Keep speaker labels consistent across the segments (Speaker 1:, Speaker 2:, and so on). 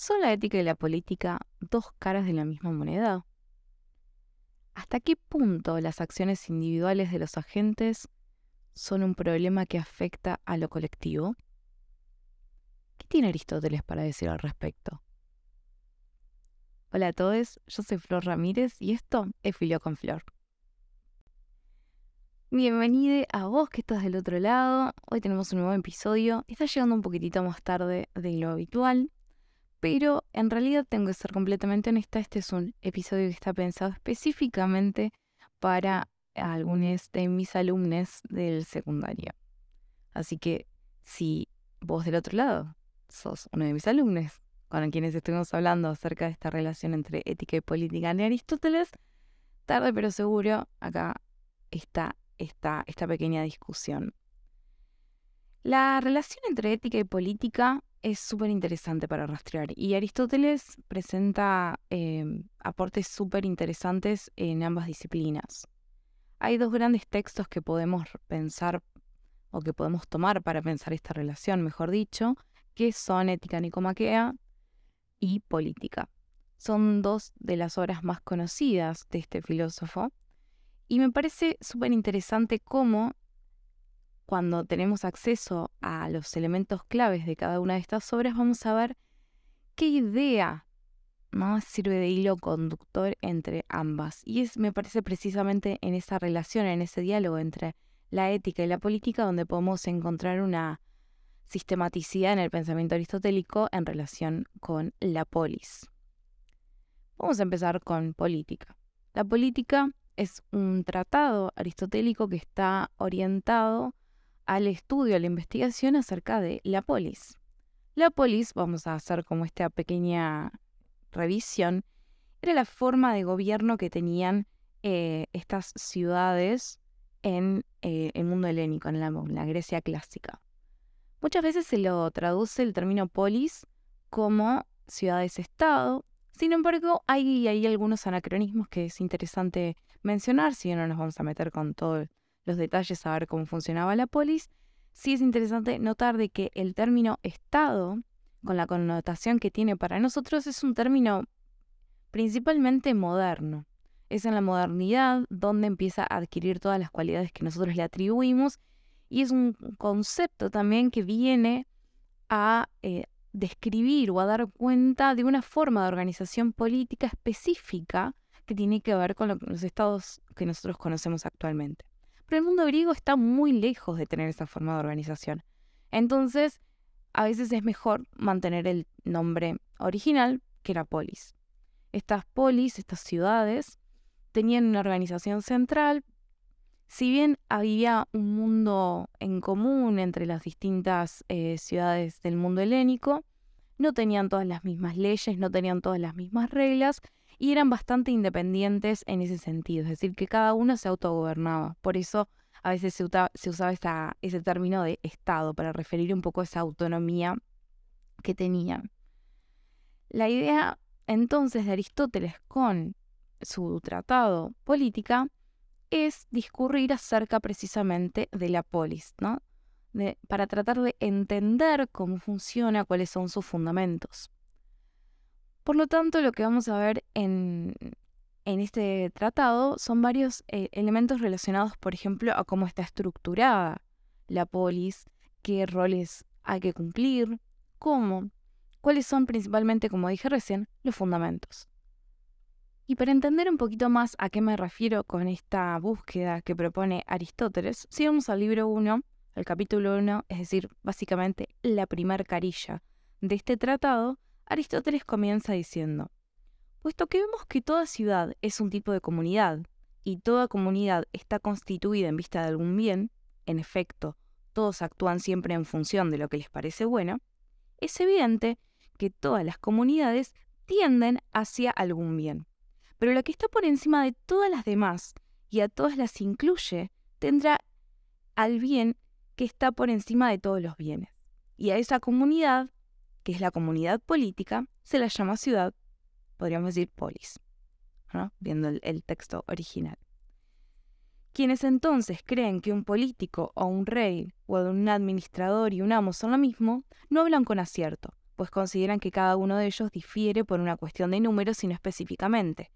Speaker 1: ¿Son la ética y la política dos caras de la misma moneda? ¿Hasta qué punto las acciones individuales de los agentes son un problema que afecta a lo colectivo? ¿Qué tiene Aristóteles para decir al respecto? Hola a todos, yo soy Flor Ramírez y esto es Filio con Flor. Bienvenido a vos que estás del otro lado. Hoy tenemos un nuevo episodio. Está llegando un poquitito más tarde de lo habitual, pero en realidad tengo que ser completamente honesta. Este es un episodio que está pensado específicamente para algunos de mis alumnos del secundario. Así que si vos del otro lado sos uno de mis alumnos con quienes estuvimos hablando acerca de esta relación entre ética y política de Aristóteles, tarde pero seguro acá está esta, esta pequeña discusión. La relación entre ética y política es súper interesante para rastrear y Aristóteles presenta em, aportes súper interesantes en ambas disciplinas. Hay dos grandes textos que podemos pensar o que podemos tomar para pensar esta relación, mejor dicho, que son Ética Nicomaquea y Política. Son dos de las obras más conocidas de este filósofo y me parece súper interesante cómo cuando tenemos acceso a los elementos claves de cada una de estas obras, vamos a ver qué idea ¿no? sirve de hilo conductor entre ambas. Y es, me parece precisamente en esa relación, en ese diálogo entre la ética y la política, donde podemos encontrar una sistematicidad en el pensamiento aristotélico en relación con la polis. Vamos a empezar con política. La política es un tratado aristotélico que está orientado al estudio, a la investigación acerca de la polis. La polis, vamos a hacer como esta pequeña revisión, era la forma de gobierno que tenían eh, estas ciudades en eh, el mundo helénico, en la, Grecia clásica. Muchas veces se lo traduce el término polis como ciudades-estado, sin embargo, hay, hay algunos anacronismos que es interesante mencionar, si no nos vamos a meter con todos los detalles a ver cómo funcionaba la polis, sí es interesante notar de que el término Estado, con la connotación que tiene para nosotros, es un término principalmente moderno. Es en la modernidad donde empieza a adquirir todas las cualidades que nosotros le atribuimos y es un concepto también que viene a eh, describir o a dar cuenta de una forma de organización política específica que tiene que ver con los estados que nosotros conocemos actualmente. Pero el mundo griego está muy lejos de tener esa forma de organización. Entonces, a veces es mejor mantener el nombre original, que era polis. Estas polis, estas ciudades, tenían una organización central. Si bien había un mundo en común entre las distintas eh, ciudades del mundo helénico, no tenían todas las mismas leyes, no tenían todas las mismas reglas y eran bastante independientes en ese sentido, es decir, que cada uno se autogobernaba. Por eso a veces se, usaba ese término de Estado para referir un poco a esa autonomía que tenían. La idea entonces de Aristóteles con su tratado política es discurrir acerca precisamente de la polis, ¿no? para tratar de entender cómo funciona, cuáles son sus fundamentos. Por lo tanto, lo que vamos a ver en, este tratado son varios eh, elementos relacionados, por ejemplo, a cómo está estructurada la polis, qué roles hay que cumplir, cómo, cuáles son principalmente, como dije recién, los fundamentos. Y para entender un poquito más a qué me refiero con esta búsqueda que propone Aristóteles, sigamos al libro 1, al capítulo 1, es decir, básicamente la primer carilla de este tratado, Aristóteles comienza diciendo, puesto que vemos que toda ciudad es un tipo de comunidad y toda comunidad está constituida en vista de algún bien, en efecto, todos actúan siempre en función de lo que les parece bueno, es evidente que todas las comunidades tienden hacia algún bien. Pero la que está por encima de todas las demás y a todas las incluye, tendrá al bien que está por encima de todos los bienes. Y a esa comunidad que es la comunidad política, se la llama ciudad, podríamos decir polis, viendo el, texto original. Quienes entonces creen que un político o un rey o un administrador y un amo son lo mismo, no hablan con acierto, pues consideran que cada uno de ellos difiere por una cuestión de números y no específicamente.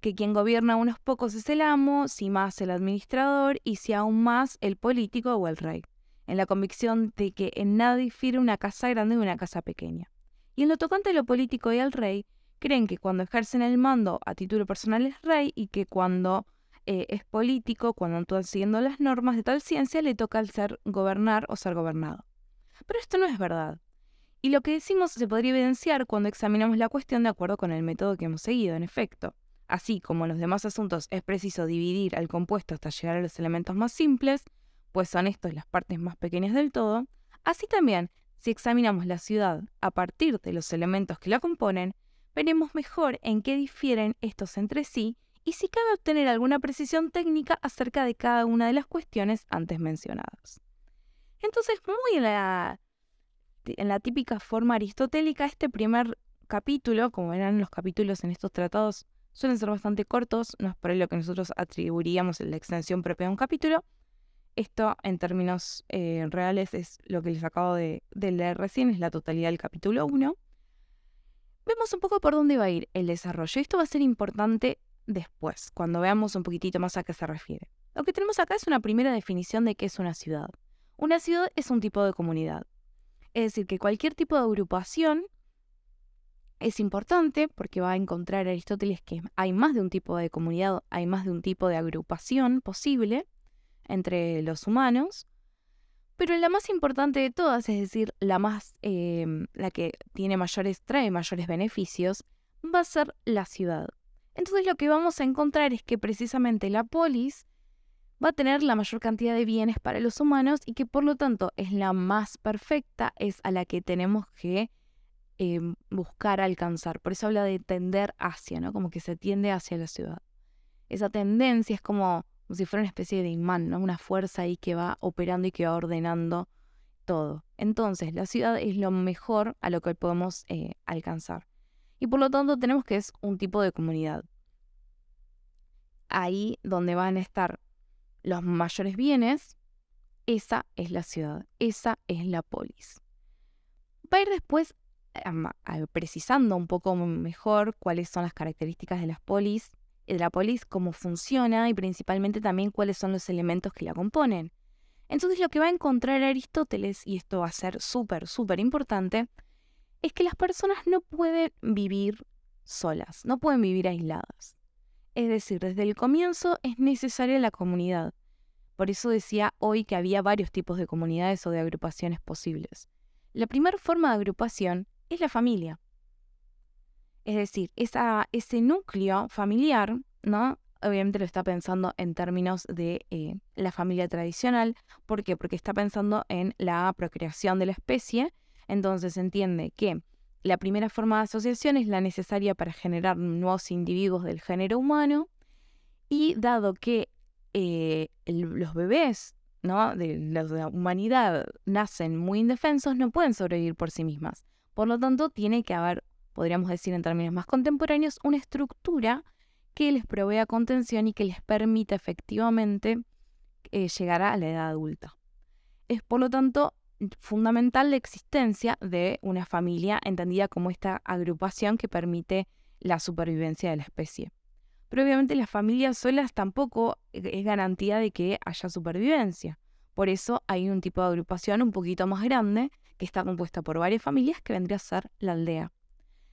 Speaker 1: Que quien gobierna a unos pocos es el amo, si más el administrador y si aún más el político o el rey, en la convicción de que en nada difiere una casa grande de una casa pequeña. Y en lo tocante a lo político y al rey, creen que cuando ejercen el mando a título personal es rey y que cuando eh, es político, cuando actúan siguiendo las normas de tal ciencia, le toca al ser gobernar o ser gobernado. Pero esto no es verdad. Y lo que decimos se podría evidenciar cuando examinamos la cuestión de acuerdo con el método que hemos seguido, en efecto. Así como en los demás asuntos es preciso dividir al compuesto hasta llegar a los elementos más simples, pues son estos las partes más pequeñas del todo, así también, si examinamos la ciudad a partir de los elementos que la componen, veremos mejor en qué difieren estos entre sí y si cabe obtener alguna precisión técnica acerca de cada una de las cuestiones antes mencionadas. Entonces, muy en la, en la típica forma aristotélica, este primer capítulo, como eran los capítulos en estos tratados, suelen ser bastante cortos, no es por ello que nosotros atribuiríamos la extensión propia de un capítulo. Esto, en términos eh, reales, es lo que les acabo de, de leer recién, es la totalidad del capítulo 1 vemos un poco por dónde va a ir el desarrollo. Esto va a ser importante después, cuando veamos un poquitito más a qué se refiere. Lo que tenemos acá es una primera definición de qué es una ciudad. Una ciudad es un tipo de comunidad. Es decir, que cualquier tipo de agrupación es importante porque va a encontrar Aristóteles que hay más de un tipo de comunidad, hay más de un tipo de agrupación posible entre los humanos. Pero la más importante de todas, es decir, la más, em, la que tiene mayores, trae mayores beneficios, va a ser la ciudad. Entonces lo que vamos a encontrar es que precisamente la polis va a tener la mayor cantidad de bienes para los humanos y que por lo tanto es la más perfecta, es a la que tenemos que em, buscar alcanzar. Por eso habla de tender hacia, ¿no? Como que se tiende hacia la ciudad. Esa tendencia es como, si fuera una especie de imán, ¿no? Una fuerza ahí que va operando y que va ordenando todo. Entonces, la ciudad es lo mejor a lo que podemos eh, alcanzar y por lo tanto tenemos que es un tipo de comunidad. Ahí donde van a estar los mayores bienes, esa es la ciudad, esa es la polis. Va a ir después precisando un poco mejor cuáles son las características de las polis, la polis, cómo funciona y principalmente también cuáles son los elementos que la componen. Entonces lo que va a encontrar Aristóteles, y esto va a ser súper, súper importante, es que las personas no pueden vivir solas, no pueden vivir aisladas. Es decir, desde el comienzo es necesaria la comunidad. Por eso decía hoy que había varios tipos de comunidades o de agrupaciones posibles. La primera forma de agrupación es la familia. Es decir, ese núcleo familiar, ¿no? Obviamente lo está pensando en términos de eh, la familia tradicional. ¿Por qué? Porque está pensando en la procreación de la especie entonces entiende que la primera forma de asociación es la necesaria para generar nuevos individuos del género humano y dado que eh, los bebés ¿no? de la humanidad nacen muy indefensos, no pueden sobrevivir por sí mismas. Por lo tanto, tiene que haber, podríamos decir en términos más contemporáneos, una estructura que les provea contención y que les permita efectivamente eh, llegar a la edad adulta. Es por lo tanto fundamental la existencia de una familia entendida como esta agrupación que permite la supervivencia de la especie. Pero obviamente las familias solas tampoco es garantía de que haya supervivencia. Por eso hay un tipo de agrupación un poquito más grande que está compuesta por varias familias que vendría a ser la aldea.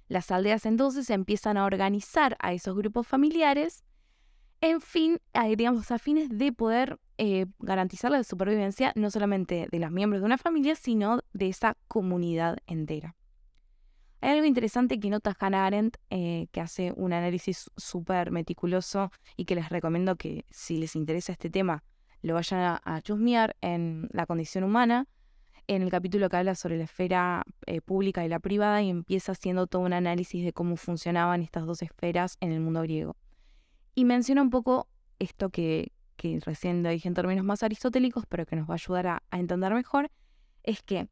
Speaker 1: Las aldeas entonces empiezan a organizar a esos grupos familiares en fin, digamos, a fines de poder eh, garantizar la supervivencia no solamente de los miembros de una familia, sino de esa comunidad entera. Hay algo interesante que nota Hannah Arendt, eh, que hace un análisis súper meticuloso y que les recomiendo que si les interesa este tema lo vayan a, chusmear en La condición humana, en el capítulo que habla sobre la esfera eh, pública y la privada y empieza haciendo todo un análisis de cómo funcionaban estas dos esferas en el mundo griego. Y menciona un poco esto que, recién lo dije en términos más aristotélicos, pero que nos va a ayudar a, entender mejor, es que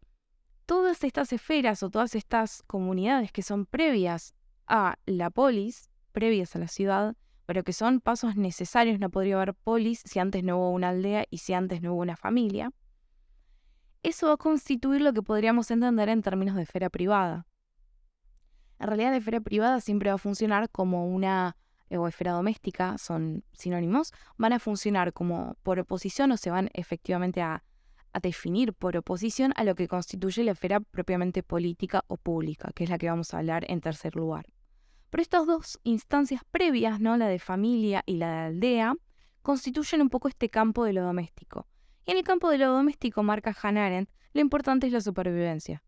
Speaker 1: todas estas esferas o todas estas comunidades que son previas a la polis, previas a la ciudad, pero que son pasos necesarios, no podría haber polis si antes no hubo una aldea y si antes no hubo una familia, eso va a constituir lo que podríamos entender en términos de esfera privada. En realidad la esfera privada siempre va a funcionar como una, eh, o esfera doméstica, son sinónimos, van a funcionar como por oposición o se van efectivamente a, definir por oposición a lo que constituye la esfera propiamente política o pública, que es la que vamos a hablar en tercer lugar. Pero estas dos instancias previas, ¿no? la de familia y la de aldea, constituyen un poco este campo de lo doméstico. Y en el campo de lo doméstico, marca Hannah Arendt, lo importante es la supervivencia.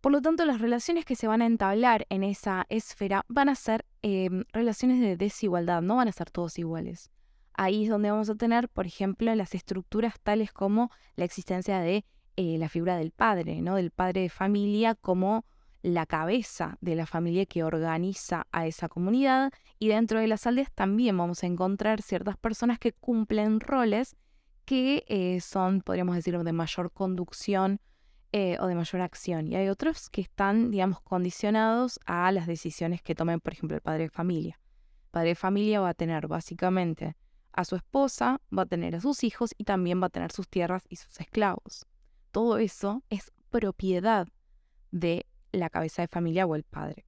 Speaker 1: Por lo tanto, las relaciones que se van a entablar en esa esfera van a ser em, relaciones de desigualdad, no van a ser todos iguales. Ahí es donde vamos a tener, por ejemplo, las estructuras tales como la existencia de eh, la figura del padre, ¿no? del padre de familia como la cabeza de la familia que organiza a esa comunidad y dentro de las aldeas también vamos a encontrar ciertas personas que cumplen roles que eh, son, podríamos decir, de mayor conducción eh, o de mayor acción. Y hay otros que están, digamos, condicionados a las decisiones que tomen, por ejemplo, el padre de familia. El padre de familia va a tener básicamente a su esposa, va a tener a sus hijos y también va a tener sus tierras y sus esclavos. Todo eso es propiedad de la cabeza de familia o el padre.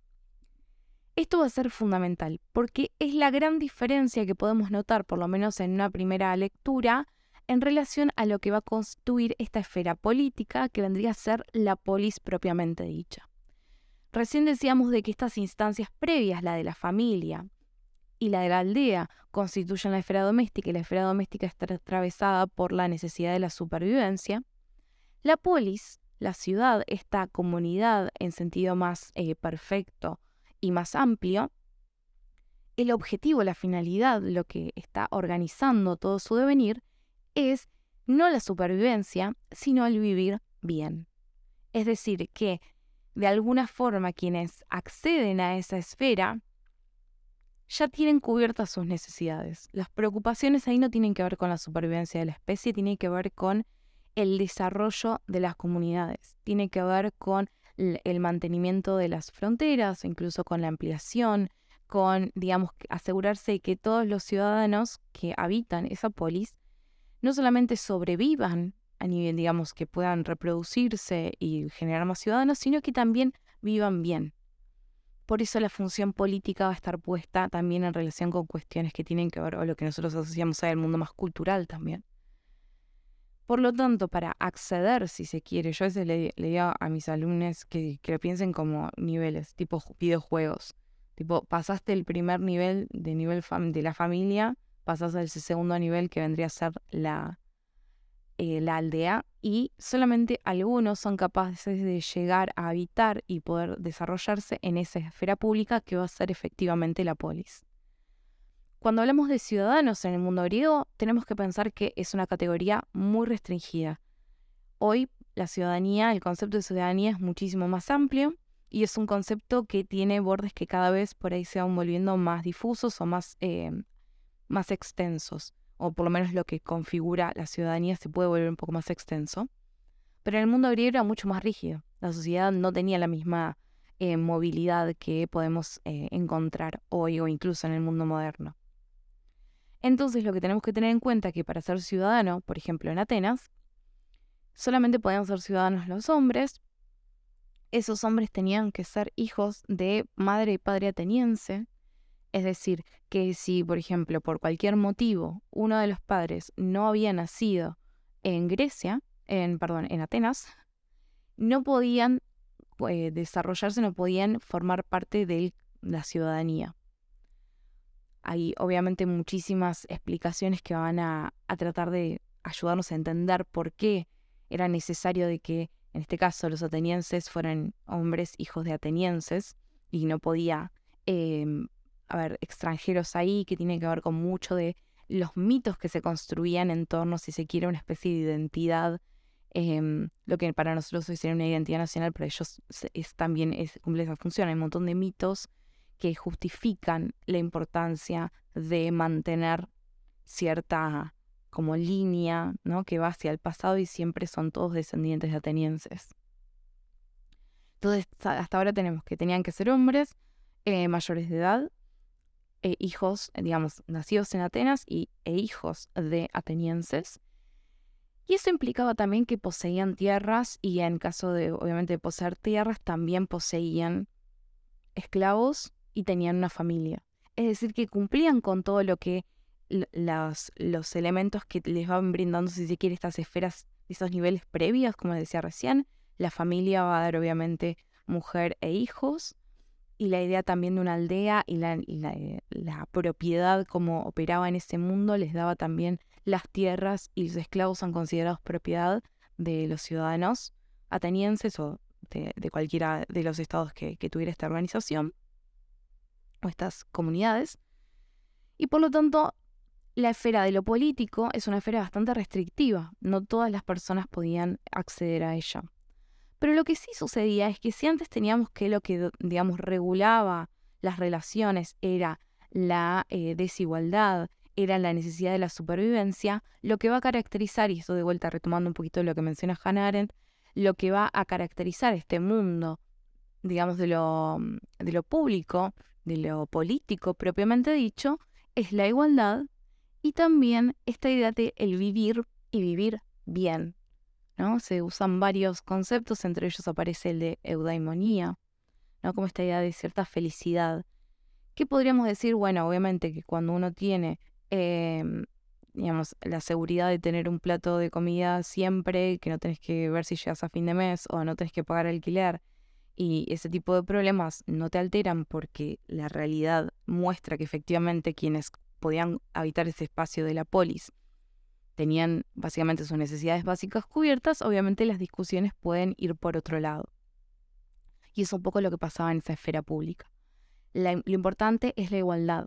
Speaker 1: Esto va a ser fundamental porque es la gran diferencia que podemos notar, por lo menos en una primera lectura, en relación a lo que va a constituir esta esfera política que vendría a ser la polis propiamente dicha. Recién decíamos de que estas instancias previas, la de la familia y la de la aldea, constituyen la esfera doméstica y la esfera doméstica está atravesada por la necesidad de la supervivencia. La polis, la ciudad, esta comunidad en sentido más eh, perfecto y más amplio, el objetivo, la finalidad, lo que está organizando todo su devenir, es no la supervivencia, sino el vivir bien. Es decir, que de alguna forma quienes acceden a esa esfera ya tienen cubiertas sus necesidades. Las preocupaciones ahí no tienen que ver con la supervivencia de la especie, tienen que ver con el desarrollo de las comunidades, tiene que ver con el mantenimiento de las fronteras, incluso con la ampliación, con, digamos, asegurarse de que todos los ciudadanos que habitan esa polis no solamente sobrevivan a nivel, digamos, que puedan reproducirse y generar más ciudadanos, sino que también vivan bien. Por eso la función política va a estar puesta también en relación con cuestiones que tienen que ver con lo que nosotros asociamos al mundo más cultural también. Por lo tanto, para acceder, si se quiere, yo a veces le, digo a mis alumnos que, que lo piensen como niveles, tipo videojuegos. Tipo, pasaste el primer nivel de nivel de la familia, pasas al segundo nivel que vendría a ser la, eh, la aldea y solamente algunos son capaces de llegar a habitar y poder desarrollarse en esa esfera pública que va a ser efectivamente la polis. Cuando hablamos de ciudadanos en el mundo griego, tenemos que pensar que es una categoría muy restringida. Hoy la ciudadanía, el concepto de ciudadanía es muchísimo más amplio y es un concepto que tiene bordes que cada vez por ahí se van volviendo más difusos o más eh, más extensos, o por lo menos lo que configura la ciudadanía se puede volver un poco más extenso. Pero en el mundo griego era mucho más rígido. La sociedad no tenía la misma eh, movilidad que podemos eh, encontrar hoy o incluso en el mundo moderno. Entonces lo que tenemos que tener en cuenta es que para ser ciudadano, por ejemplo en Atenas, solamente podían ser ciudadanos los hombres. Esos hombres tenían que ser hijos de madre y padre ateniense, es decir, que si, por ejemplo, por cualquier motivo uno de los padres no había nacido en Grecia, en, perdón, en Atenas, no podían eh, desarrollarse, no podían formar parte de la ciudadanía. Hay obviamente muchísimas explicaciones que van a, tratar de ayudarnos a entender por qué era necesario de que, en este caso, los atenienses fueran hombres hijos de atenienses y no podía em, a ver, extranjeros ahí, que tiene que ver con mucho de los mitos que se construían en torno, si se quiere, una especie de identidad, em, lo que para nosotros hoy sería una identidad nacional, para ellos es, también es, cumple esa función. Hay un montón de mitos que justifican la importancia de mantener cierta como línea, ¿no? Que va hacia el pasado y siempre son todos descendientes de atenienses. Entonces, hasta ahora tenemos que tenían que ser hombres eh, mayores de edad, e hijos, digamos, nacidos en Atenas y, e hijos de atenienses. Y eso implicaba también que poseían tierras y en caso de, obviamente, poseer tierras, también poseían esclavos y tenían una familia. Es decir, que cumplían con todo lo que los, los elementos que les van brindando, si se quiere, estas esferas, esos niveles previos, como decía recién. La familia va a dar, obviamente, mujer e hijos. Y la idea también de una aldea y la, eh, propiedad como operaba en ese mundo les daba también las tierras y los esclavos son considerados propiedad de los ciudadanos atenienses o de, cualquiera de los estados que, tuviera esta organización o estas comunidades. Y por lo tanto, la esfera de lo político es una esfera bastante restrictiva. No todas las personas podían acceder a ella. Pero lo que sí sucedía es que si antes teníamos que lo que, digamos, regulaba las relaciones era la eh, desigualdad era la necesidad de la supervivencia, lo que va a caracterizar, y esto de vuelta retomando un poquito lo que menciona Hannah Arendt, lo que va a caracterizar este mundo, digamos, de lo, de lo público, de lo político propiamente dicho, es la igualdad y también esta idea de el vivir y vivir bien. ¿No? Se usan varios conceptos, entre ellos aparece el de eudaimonía, ¿no? como esta idea de cierta felicidad. ¿Qué podríamos decir? Bueno, obviamente que cuando uno tiene Em, digamos, la seguridad de tener un plato de comida siempre, que no tenés que ver si llegas a fin de mes o no tenés que pagar alquiler. Y ese tipo de problemas no te alteran porque la realidad muestra que efectivamente quienes podían habitar ese espacio de la polis tenían básicamente sus necesidades básicas cubiertas, obviamente las discusiones pueden ir por otro lado. Y es un poco lo que pasaba en esa esfera pública. lo importante es la igualdad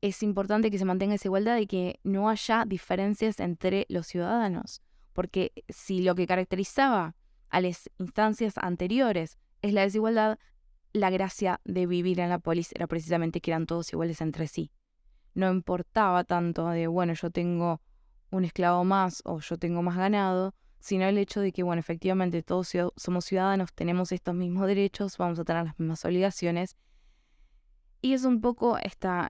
Speaker 1: es importante que se mantenga esa igualdad y que no haya diferencias entre los ciudadanos. Porque si lo que caracterizaba a las instancias anteriores es la desigualdad, la gracia de vivir en la polis era precisamente que eran todos iguales entre sí. No importaba tanto de, bueno, yo tengo un esclavo más o yo tengo más ganado, sino el hecho de que, bueno, efectivamente todos somos ciudadanos, tenemos estos mismos derechos, vamos a tener las mismas obligaciones. Y es un poco esta,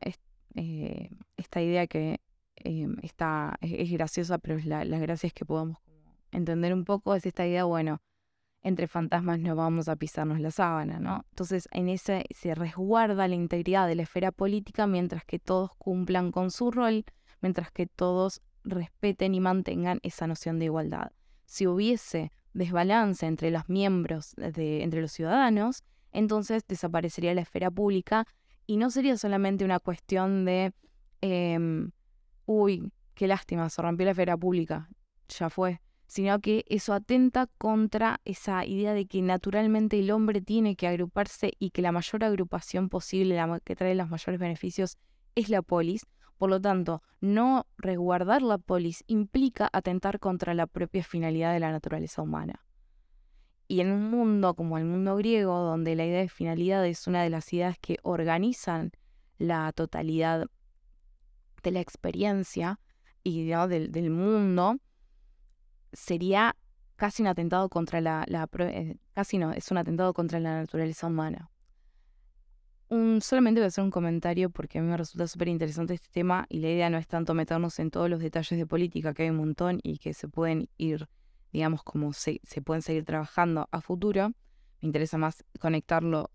Speaker 1: eh, esta idea que em, está, es, graciosa, pero la, la gracia es que podamos entender un poco, es esta idea, bueno, entre fantasmas no vamos a pisarnos la sábana, ¿no? Entonces en ese se resguarda la integridad de la esfera política mientras que todos cumplan con su rol, mientras que todos respeten y mantengan esa noción de igualdad. Si hubiese desbalance entre los miembros, de, entre los ciudadanos, entonces desaparecería la esfera pública y no sería solamente una cuestión de, em, uy, qué lástima, se rompió la esfera pública, ya fue, sino que eso atenta contra esa idea de que naturalmente el hombre tiene que agruparse y que la mayor agrupación posible, la que trae los mayores beneficios, es la polis. Por lo tanto, no resguardar la polis implica atentar contra la propia finalidad de la naturaleza humana. Y en un mundo como el mundo griego, donde la idea de finalidad es una de las ideas que organizan la totalidad de la experiencia y del, mundo, sería casi un atentado contra la, eh, casi no, es un atentado contra la naturaleza humana. Un, solamente voy a hacer un comentario porque a mí me resulta súper interesante este tema y la idea no es tanto meternos en todos los detalles de política, que hay un montón y que se pueden ir digamos, cómo se, se pueden seguir trabajando a futuro. Me interesa más conectarlo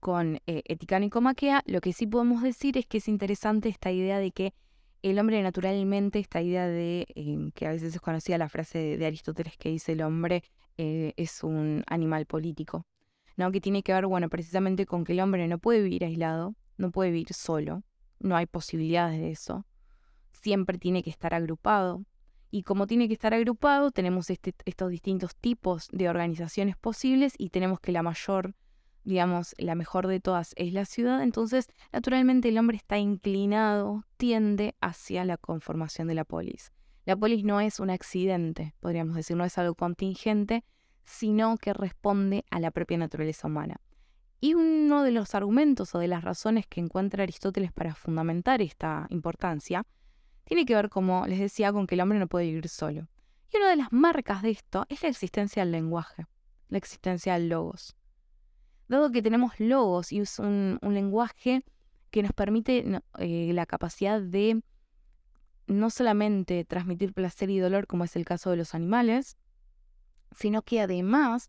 Speaker 1: con eh, y Comaquea. Lo que sí podemos decir es que es interesante esta idea de que el hombre naturalmente, esta idea de em, que a veces es conocida la frase de, Aristóteles que dice el hombre eh, es un animal político, ¿no? Que tiene que ver, bueno, precisamente con que el hombre no puede vivir aislado, no puede vivir solo, no hay posibilidades de eso, siempre tiene que estar agrupado, y como tiene que estar agrupado, tenemos este, estos distintos tipos de organizaciones posibles y tenemos que la mayor, digamos, la mejor de todas es la ciudad. Entonces, naturalmente el hombre está inclinado, tiende hacia la conformación de la polis. La polis no es un accidente, podríamos decir, no es algo contingente, sino que responde a la propia naturaleza humana. Y uno de los argumentos o de las razones que encuentra Aristóteles para fundamentar esta importancia tiene que ver, como les decía, con que el hombre no puede vivir solo. Y una de las marcas de esto es la existencia del lenguaje, la existencia del logos. Dado que tenemos logos y es un, lenguaje que nos permite eh, la capacidad de no solamente transmitir placer y dolor como es el caso de los animales, sino que además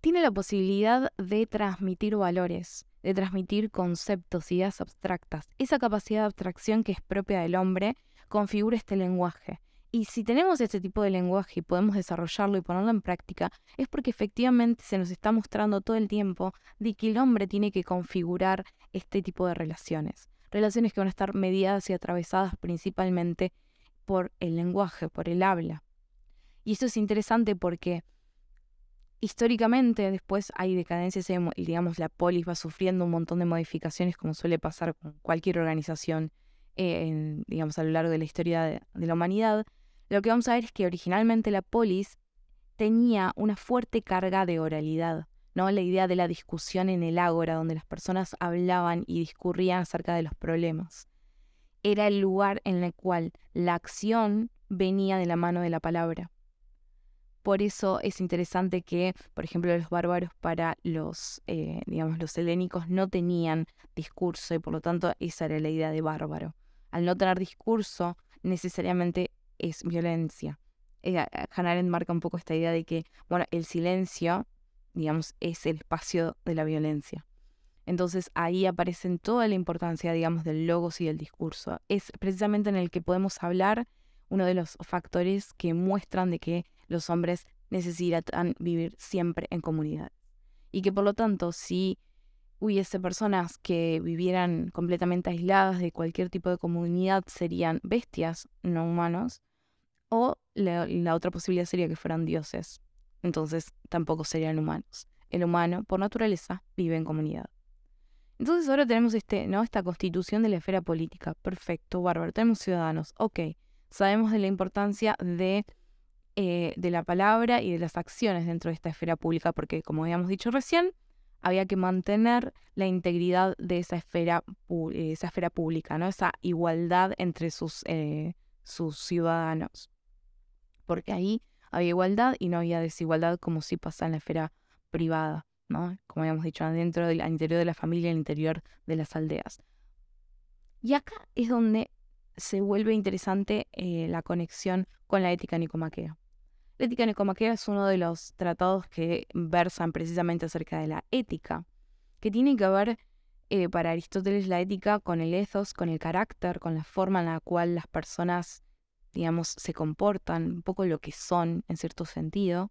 Speaker 1: tiene la posibilidad de transmitir valores, de transmitir conceptos, ideas abstractas. Esa capacidad de abstracción que es propia del hombre configura este lenguaje. Y si tenemos este tipo de lenguaje y podemos desarrollarlo y ponerlo en práctica, es porque efectivamente se nos está mostrando todo el tiempo de que el hombre tiene que configurar este tipo de relaciones. Relaciones que van a estar mediadas y atravesadas principalmente por el lenguaje, por el habla. Y esto es interesante porque históricamente después hay decadencias digamos la polis va sufriendo un montón de modificaciones como suele pasar con cualquier organización eh, digamos a lo largo de la historia de, la humanidad, lo que vamos a ver es que originalmente la polis tenía una fuerte carga de oralidad, ¿no? La idea de la discusión en el ágora, donde las personas hablaban y discurrían acerca de los problemas. Era el lugar en el cual la acción venía de la mano de la palabra. Por eso es interesante que, por ejemplo, los bárbaros para los, eh, digamos, los helénicos no tenían discurso y por lo tanto esa era la idea de bárbaro. Al no tener discurso, necesariamente es violencia. Eh, Hannah marca un poco esta idea de que, bueno, el silencio, digamos, es el espacio de la violencia. Entonces ahí aparece toda la importancia, digamos, del logos y del discurso. Es precisamente en el que podemos hablar uno de los factores que muestran de que los hombres necesitan vivir siempre en comunidad. Y que por lo tanto, si hubiese personas que vivieran completamente aisladas de cualquier tipo de comunidad, serían bestias, no humanos, o la, otra posibilidad sería que fueran dioses. Entonces tampoco serían humanos. El humano, por naturaleza, vive en comunidad. Entonces ahora tenemos este, ¿no? esta constitución de la esfera política. Perfecto, bárbaro. Tenemos ciudadanos. Ok. Sabemos de la importancia de eh, de la palabra y de las acciones dentro de esta esfera pública, porque como habíamos dicho recién, había que mantener la integridad de esa esfera, esa esfera pública, ¿no? esa igualdad entre sus, eh, sus ciudadanos. Porque ahí había igualdad y no había desigualdad como si pasa en la esfera privada, ¿no? como habíamos dicho, dentro del interior de la familia, el interior de las aldeas. Y acá es donde se vuelve interesante eh, la conexión con la ética nicomaquea. La ética nicomaquea es uno de los tratados que versan precisamente acerca de la ética, que tiene que ver eh, para Aristóteles la ética con el ethos, con el carácter, con la forma en la cual las personas, digamos, se comportan, un poco lo que son en cierto sentido,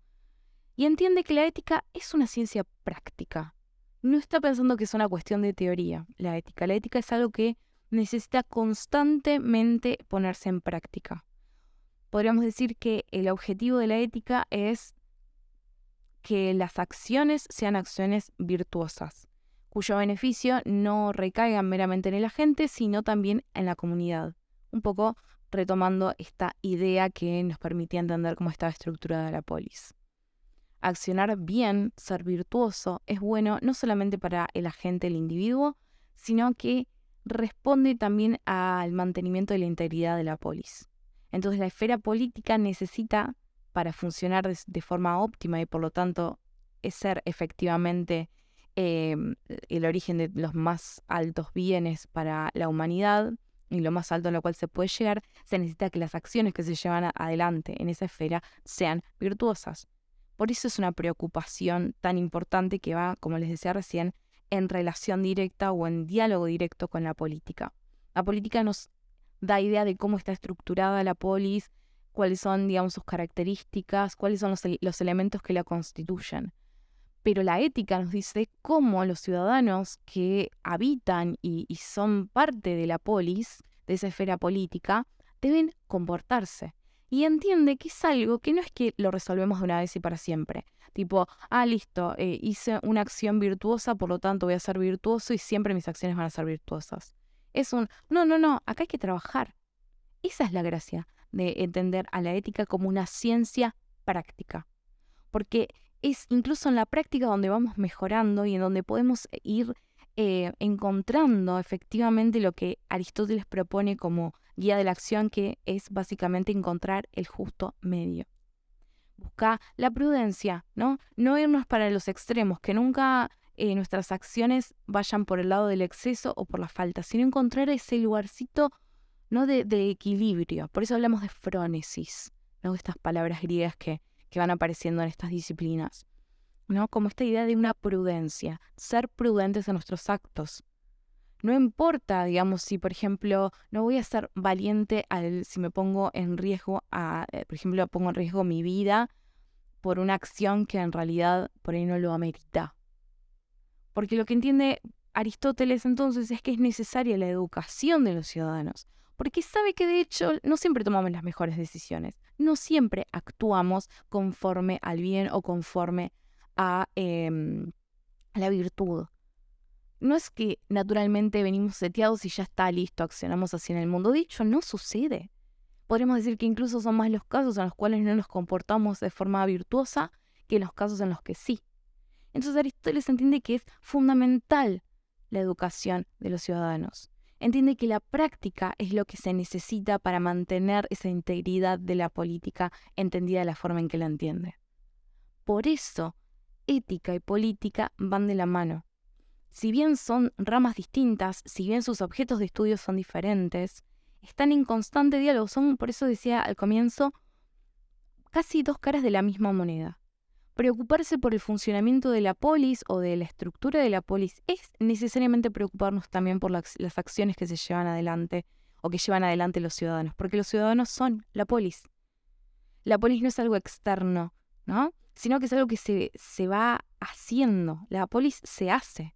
Speaker 1: y entiende que la ética es una ciencia práctica. No está pensando que es una cuestión de teoría, la ética. La ética es algo que necesita constantemente ponerse en práctica podríamos decir que el objetivo de la ética es que las acciones sean acciones virtuosas, cuyo beneficio no recaiga meramente en el agente, sino también en la comunidad. Un poco retomando esta idea que nos permitía entender cómo estaba estructurada la polis. Accionar bien, ser virtuoso, es bueno no solamente para el agente, el individuo, sino que responde también al mantenimiento de la integridad de la polis. Entonces la esfera política necesita, para funcionar de, forma óptima y por lo tanto ser efectivamente em, el origen de los más altos bienes para la humanidad y lo más alto en lo cual se puede llegar, se necesita que las acciones que se llevan adelante en esa esfera sean virtuosas. Por eso es una preocupación tan importante que va, como les decía recién, en relación directa o en diálogo directo con la política. La política nos da idea de cómo está estructurada la polis, cuáles son, digamos, sus características, cuáles son los, elementos que la constituyen. Pero la ética nos dice cómo los ciudadanos que habitan y, son parte de la polis, de esa esfera política, deben comportarse. Y entiende que es algo que no es que lo resolvemos de una vez y para siempre. Tipo, ah, listo, eh, hice una acción virtuosa, por lo tanto voy a ser virtuoso y siempre mis acciones van a ser virtuosas. Es un, no, no, no, acá hay que trabajar. Esa es la gracia de entender a la ética como una ciencia práctica. Porque es incluso en la práctica donde vamos mejorando y en donde podemos ir eh, encontrando efectivamente lo que Aristóteles propone como guía de la acción, que es básicamente encontrar el justo medio. Busca la prudencia, ¿no? No irnos para los extremos, que nunca eh, nuestras acciones vayan por el lado del exceso o por la falta, sino encontrar ese lugarcito no de, equilibrio. Por eso hablamos de frónesis, ¿no? Estas palabras griegas que, que van apareciendo en estas disciplinas. ¿no? Como esta idea de una prudencia, ser prudentes en nuestros actos. No importa, digamos, si por ejemplo no voy a ser valiente al, si me pongo en riesgo, a, eh, por ejemplo, pongo en riesgo mi vida por una acción que en realidad por ahí no lo amerita. Porque lo que entiende Aristóteles entonces es que es necesaria la educación de los ciudadanos, porque sabe que de hecho no siempre tomamos las mejores decisiones, no siempre actuamos conforme al bien o conforme a em, la virtud. No es que naturalmente venimos seteados y ya está listo, accionamos así en el mundo. De hecho, no sucede. Podríamos decir que incluso son más los casos en los cuales no nos comportamos de forma virtuosa que los casos en los que sí. Entonces Aristóteles entiende que es fundamental la educación de los ciudadanos. Entiende que la práctica es lo que se necesita para mantener esa integridad de la política entendida de la forma en que la entiende. Por eso ética y política van de la mano. Si bien son ramas distintas, si bien sus objetos de estudio son diferentes, están en constante diálogo, son, por eso decía al comienzo, casi dos caras de la misma moneda. Preocuparse por el funcionamiento de la polis o de la estructura de la polis es necesariamente preocuparnos también por las, acciones que se llevan adelante o que llevan adelante los ciudadanos, porque los ciudadanos son la polis. La polis no es algo externo, ¿no? sino que es algo que se, se va haciendo. La polis se hace.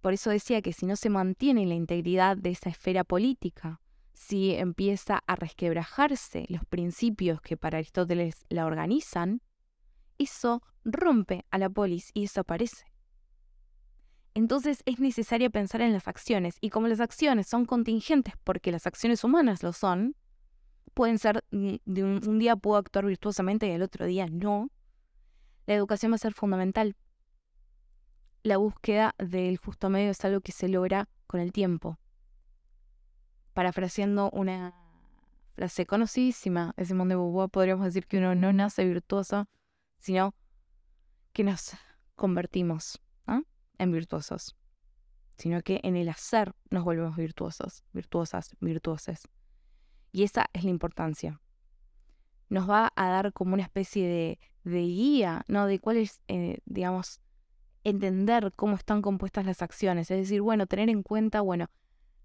Speaker 1: Por eso decía que si no se mantiene la integridad de esa esfera política, si empieza a resquebrajarse los principios que para Aristóteles la organizan, eso rompe a la polis y desaparece. Entonces es necesario pensar en las acciones, y como las acciones son contingentes porque las acciones humanas lo son, pueden ser, mm, de un, día puedo actuar virtuosamente y el otro día no, la educación va a ser fundamental. La búsqueda del justo medio es algo que se logra con el tiempo. Parafraseando una frase conocidísima de Simón de Beauvoir, podríamos decir que uno no nace virtuoso, sino que nos convertimos en virtuosos, sino que en el hacer nos volvemos virtuosos, virtuosas, virtuoses. Y esa es la importancia. Nos va a dar como una especie de de guía, ¿no? De cuál es, eh, digamos, entender cómo están compuestas las acciones. Es decir, bueno, tener en cuenta, bueno,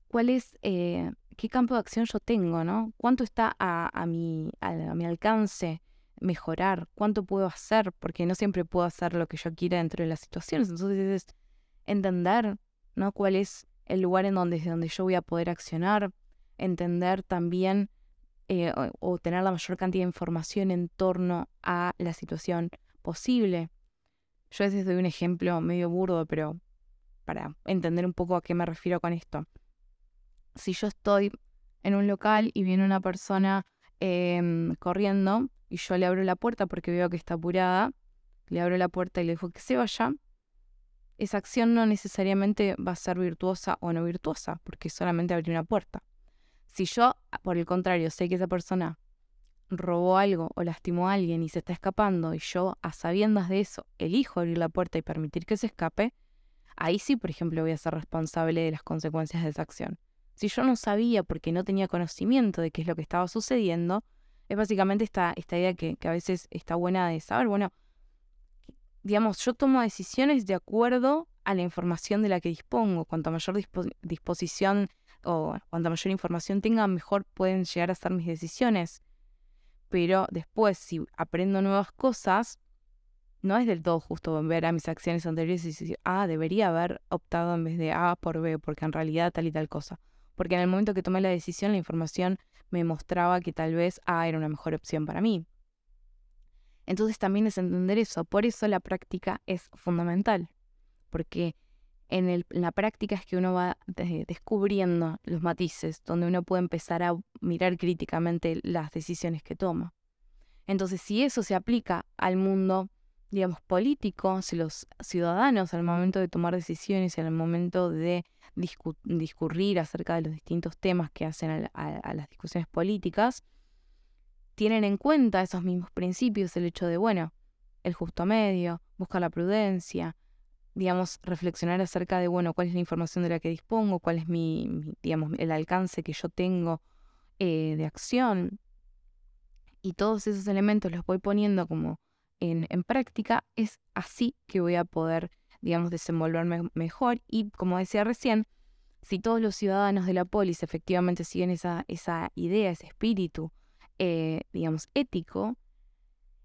Speaker 1: cuál es, eh, qué campo de acción yo tengo, ¿no? ¿Cuánto está a, mi, a, mi alcance mejorar? ¿Cuánto puedo hacer? Porque no siempre puedo hacer lo que yo quiera dentro de las situaciones. Entonces es entender, ¿no? Cuál es el lugar en donde, donde yo voy a poder accionar. Entender también eh, o, tener la mayor cantidad de información en torno a la situación posible. Yo a veces doy un ejemplo medio burdo, pero para entender un poco a qué me refiero con esto. Si yo estoy en un local y viene una persona em, corriendo y yo le abro la puerta porque veo que está apurada, le abro la puerta y le digo que se vaya, esa acción no necesariamente va a ser virtuosa o no virtuosa, porque solamente abrí una puerta. Si yo, por el contrario, sé que esa persona robó algo o lastimó a alguien y se está escapando y yo, a sabiendas de eso, elijo abrir la puerta y permitir que se escape, ahí sí, por ejemplo, voy a ser responsable de las consecuencias de esa acción. Si yo no sabía porque no tenía conocimiento de qué es lo que estaba sucediendo, es básicamente esta, esta idea que, a veces está buena de saber, bueno, digamos, yo tomo decisiones de acuerdo a la información de la que dispongo. Cuanto mayor disposición o cuanta mayor información tenga, mejor pueden llegar a ser mis decisiones. Pero después, si aprendo nuevas cosas, no es del todo justo ver a mis acciones anteriores y decir, ah, debería haber optado en vez de A por B, porque en realidad tal y tal cosa. Porque en el momento que tomé la decisión, la información me mostraba que tal vez A era una mejor opción para mí. Entonces también es entender eso. Por eso la práctica es fundamental. Porque en, la práctica es que uno va descubriendo los matices, donde uno puede empezar a mirar críticamente las decisiones que toma. Entonces, si eso se aplica al mundo, digamos, político, si los ciudadanos al momento de tomar decisiones y al momento de discurrir acerca de los distintos temas que hacen a las discusiones políticas, tienen en cuenta esos mismos principios, el hecho de, bueno, el justo medio, buscar la prudencia, digamos, reflexionar acerca de, bueno, cuál es la información de la que dispongo, cuál es mi, digamos, el alcance que yo tengo eh, de acción. Y todos esos elementos los voy poniendo como en, práctica, es así que voy a poder, digamos, desenvolverme mejor. Y como decía recién, si todos los ciudadanos de la polis efectivamente siguen esa, esa idea, ese espíritu, eh, digamos, ético,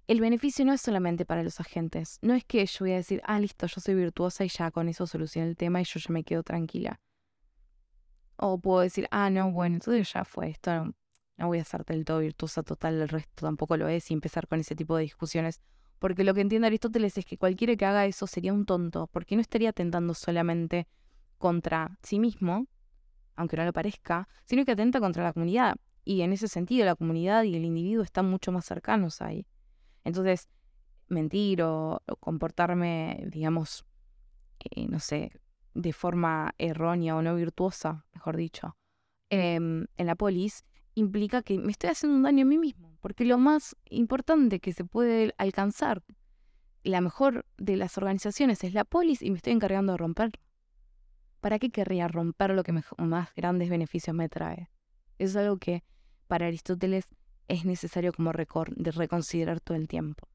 Speaker 1: el beneficio no es solamente para los agentes. No es que yo voy a decir, ah, listo, yo soy virtuosa y ya con eso solucioné el tema y yo ya me quedo tranquila. O puedo decir, ah, no, bueno, entonces ya fue esto, no, no voy a ser del todo virtuosa total, el resto tampoco lo es, y empezar con ese tipo de discusiones. Porque lo que entiende Aristóteles es que cualquiera que haga eso sería un tonto, porque no estaría atentando solamente contra sí mismo, aunque no lo parezca, sino que atenta contra la comunidad. Y en ese sentido, la comunidad y el individuo están mucho más cercanos ahí. Entonces, mentir o, comportarme, digamos, eh, no sé, de forma errónea o no virtuosa, mejor dicho, em, en la polis, implica que me estoy haciendo un daño a mí mismo. Porque lo más importante que se puede alcanzar, la mejor de las organizaciones es la polis y me estoy encargando de romper. ¿Para qué querría romper lo que más grandes beneficios me trae? Eso es algo que para Aristóteles es necesario como de reconsiderar todo el tiempo.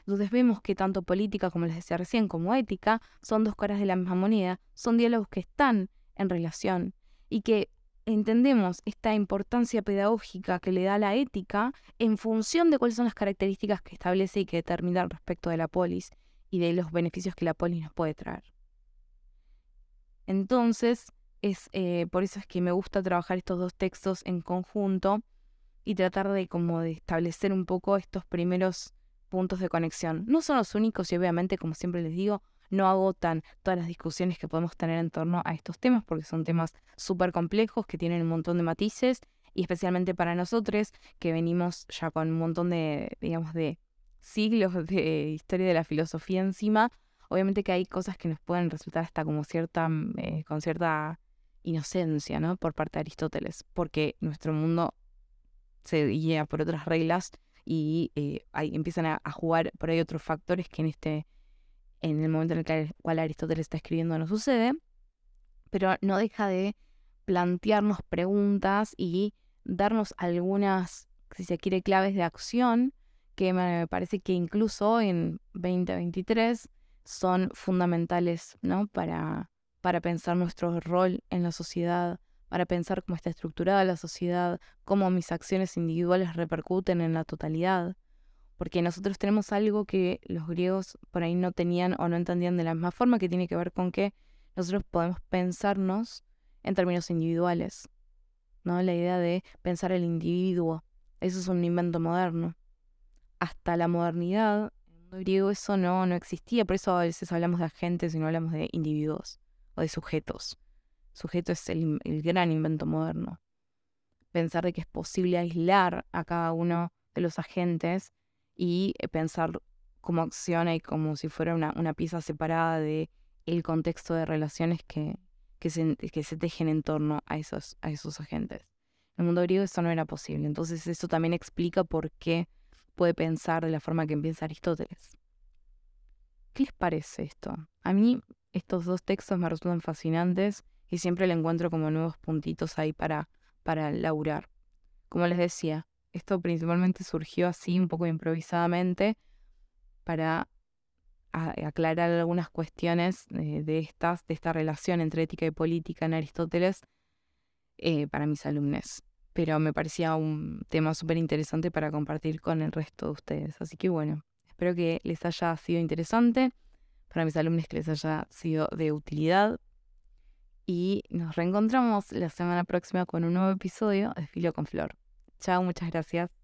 Speaker 1: Entonces vemos que tanto política, como les decía recién, como ética, son dos caras de la misma moneda, son diálogos que están en relación y que entendemos esta importancia pedagógica que le da la ética en función de cuáles son las características que establece y que determina respecto de la polis y de los beneficios que la polis nos puede traer. Entonces, es eh, por eso es que me gusta trabajar estos dos textos en conjunto y tratar de como de establecer un poco estos primeros puntos de conexión. No son los únicos y obviamente, como siempre les digo, no agotan todas las discusiones que podemos tener en torno a estos temas porque son temas súper complejos que tienen un montón de matices y especialmente para nosotros que venimos ya con un montón de, digamos, de siglos de historia de la filosofía encima, obviamente que hay cosas que nos pueden resultar hasta como cierta, eh, con cierta inocencia, ¿no? Por parte de Aristóteles, porque nuestro mundo se guía por otras reglas y eh, empiezan a, jugar por ahí otros factores que en este en el momento en el cual Aristóteles está escribiendo no sucede, pero no deja de plantearnos preguntas y darnos algunas, si se quiere, claves de acción que me parece que incluso en 2023 son fundamentales ¿no? para, para pensar nuestro rol en la sociedad, para pensar cómo está estructurada la sociedad, cómo mis acciones individuales repercuten en la totalidad. Porque nosotros tenemos algo que los griegos por ahí no tenían o no entendían de la misma forma, que tiene que ver con que nosotros podemos pensarnos en términos individuales. ¿no? La idea de pensar el individuo. Eso es un invento moderno. Hasta la modernidad, en el mundo griego eso no, no existía, por eso a veces hablamos de agentes y no hablamos de individuos o de sujetos sujeto es el, gran invento moderno. Pensar de que es posible aislar a cada uno de los agentes y eh, pensar cómo acciona y como si fuera una, una pieza separada de el contexto de relaciones que, que, se, que se tejen en torno a esos, a esos agentes. En el mundo griego eso no era posible. Entonces eso también explica por qué puede pensar de la forma que piensa Aristóteles. ¿Qué les parece esto? A mí estos dos textos me resultan fascinantes y siempre le encuentro como nuevos puntitos ahí para, para laburar. Como les decía, esto principalmente surgió así, un poco improvisadamente, para aclarar algunas cuestiones de, estas, de esta relación entre ética y política en Aristóteles eh, para mis alumnos. Pero me parecía un tema súper interesante para compartir con el resto de ustedes. Así que bueno, espero que les haya sido interesante. Para mis alumnos que les haya sido de utilidad y nos reencontramos la semana próxima con un nuevo episodio de Filo con Flor. Chao, muchas gracias.